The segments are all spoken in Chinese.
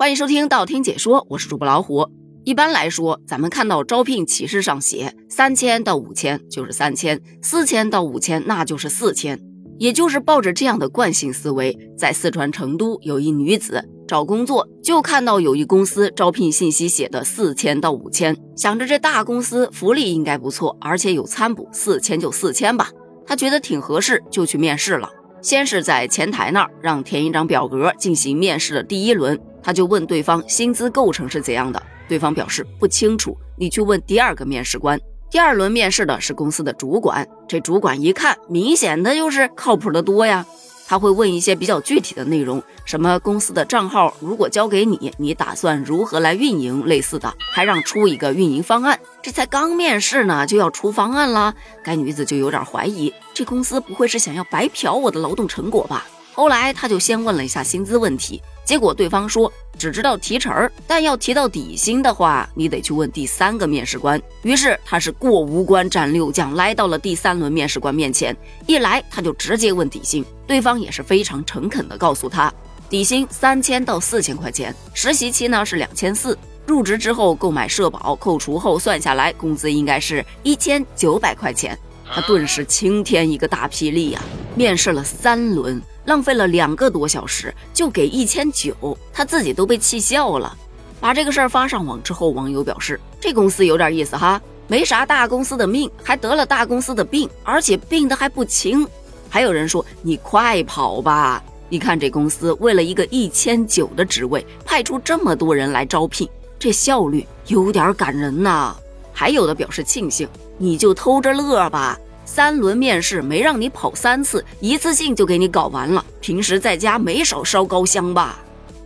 欢迎收听道听解说，我是主播老虎。一般来说，咱们看到招聘启事上写三千到五千就是三千，四千到五千那就是四千，也就是抱着这样的惯性思维，在四川成都有一女子找工作，就看到有一公司招聘信息写的四千到五千，想着这大公司福利应该不错，而且有餐补，四千就四千吧，她觉得挺合适，就去面试了。先是在前台那儿让填一张表格进行面试的第一轮，他就问对方薪资构成是怎样的，对方表示不清楚，你去问第二个面试官。第二轮面试的是公司的主管，这主管一看，明显的就是靠谱的多呀。他会问一些比较具体的内容，什么公司的账号如果交给你，你打算如何来运营，类似的，还让出一个运营方案。这才刚面试呢，就要出方案了，该女子就有点怀疑，这公司不会是想要白嫖我的劳动成果吧？后来他就先问了一下薪资问题，结果对方说只知道提成儿，但要提到底薪的话，你得去问第三个面试官。于是他是过五关斩六将，来到了第三轮面试官面前。一来他就直接问底薪，对方也是非常诚恳的告诉他，底薪三千到四千块钱，实习期呢是两千四，入职之后购买社保扣除后算下来，工资应该是一千九百块钱。他顿时晴天一个大霹雳呀！面试了三轮。浪费了两个多小时就给一千九，他自己都被气笑了。把这个事儿发上网之后，网友表示这公司有点意思哈，没啥大公司的命，还得了大公司的病，而且病的还不轻。还有人说你快跑吧，你看这公司为了一个一千九的职位，派出这么多人来招聘，这效率有点感人呐。还有的表示庆幸，你就偷着乐吧。三轮面试没让你跑三次，一次性就给你搞完了。平时在家没少烧高香吧？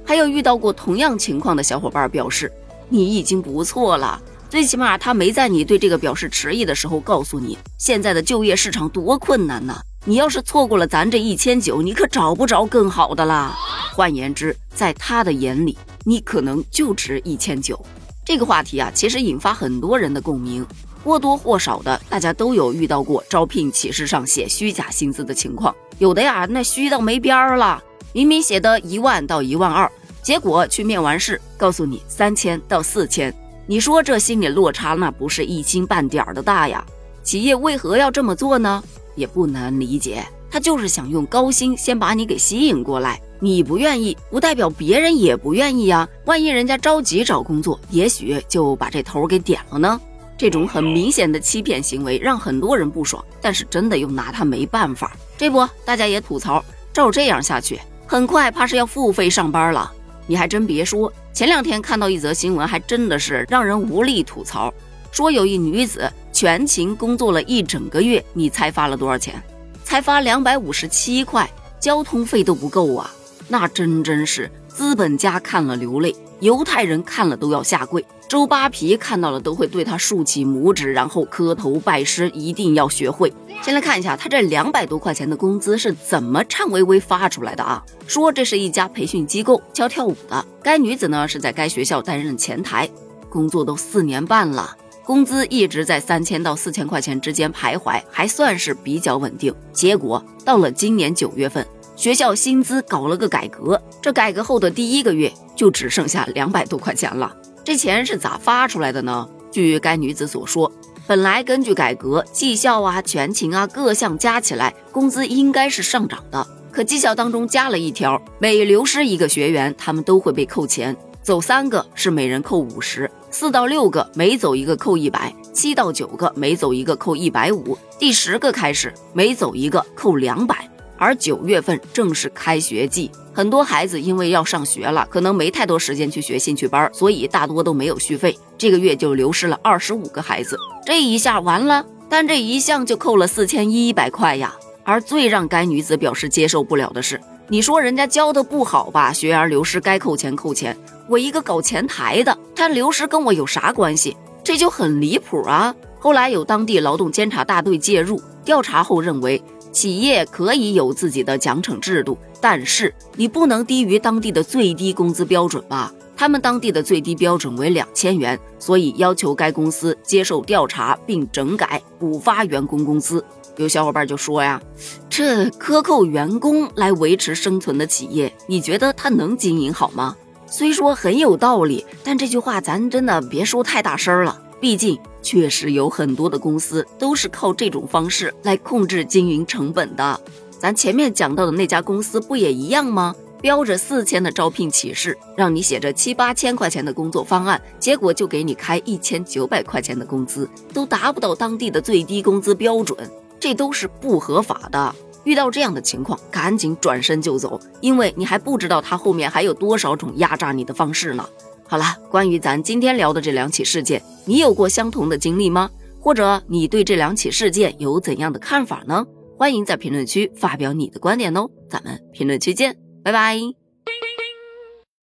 还有遇到过同样情况的小伙伴表示，你已经不错了，最起码他没在你对这个表示迟疑的时候告诉你，现在的就业市场多困难呢。你要是错过了咱这一千九，你可找不着更好的啦。换言之，在他的眼里，你可能就值一千九。这个话题啊，其实引发很多人的共鸣。或多或少的，大家都有遇到过招聘启事上写虚假薪资的情况。有的呀，那虚到没边儿了，明明写的一万到一万二，结果去面完试，告诉你三千到四千。你说这心理落差，那不是一星半点儿的大呀？企业为何要这么做呢？也不难理解，他就是想用高薪先把你给吸引过来。你不愿意，不代表别人也不愿意呀。万一人家着急找工作，也许就把这头给点了呢。这种很明显的欺骗行为让很多人不爽，但是真的又拿他没办法。这不，大家也吐槽，照这样下去，很快怕是要付费上班了。你还真别说，前两天看到一则新闻，还真的是让人无力吐槽。说有一女子全勤工作了一整个月，你猜发了多少钱？才发两百五十七块，交通费都不够啊！那真真是资本家看了流泪，犹太人看了都要下跪。周扒皮看到了都会对他竖起拇指，然后磕头拜师，一定要学会。先来看一下他这两百多块钱的工资是怎么颤巍巍发出来的啊？说这是一家培训机构教跳舞的，该女子呢是在该学校担任前台，工作都四年半了，工资一直在三千到四千块钱之间徘徊，还算是比较稳定。结果到了今年九月份，学校薪资搞了个改革，这改革后的第一个月就只剩下两百多块钱了。这钱是咋发出来的呢？据该女子所说，本来根据改革，绩效啊、全勤啊各项加起来，工资应该是上涨的。可绩效当中加了一条，每流失一个学员，他们都会被扣钱。走三个是每人扣五十，四到六个每走一个扣一百，七到九个每走一个扣一百五，第十个开始每走一个扣两百。而九月份正是开学季，很多孩子因为要上学了，可能没太多时间去学兴趣班，所以大多都没有续费。这个月就流失了二十五个孩子，这一下完了，但这一项就扣了四千一百块呀。而最让该女子表示接受不了的是，你说人家教的不好吧，学员流失该扣钱扣钱，我一个搞前台的，他流失跟我有啥关系？这就很离谱啊！后来有当地劳动监察大队介入调查后认为。企业可以有自己的奖惩制度，但是你不能低于当地的最低工资标准吧？他们当地的最低标准为两千元，所以要求该公司接受调查并整改补发员工工资。有小伙伴就说呀，这克扣员工来维持生存的企业，你觉得他能经营好吗？虽说很有道理，但这句话咱真的别说太大声了。毕竟，确实有很多的公司都是靠这种方式来控制经营成本的。咱前面讲到的那家公司不也一样吗？标着四千的招聘启事，让你写着七八千块钱的工作方案，结果就给你开一千九百块钱的工资，都达不到当地的最低工资标准，这都是不合法的。遇到这样的情况，赶紧转身就走，因为你还不知道他后面还有多少种压榨你的方式呢。好了，关于咱今天聊的这两起事件，你有过相同的经历吗？或者你对这两起事件有怎样的看法呢？欢迎在评论区发表你的观点哦，咱们评论区见。拜拜。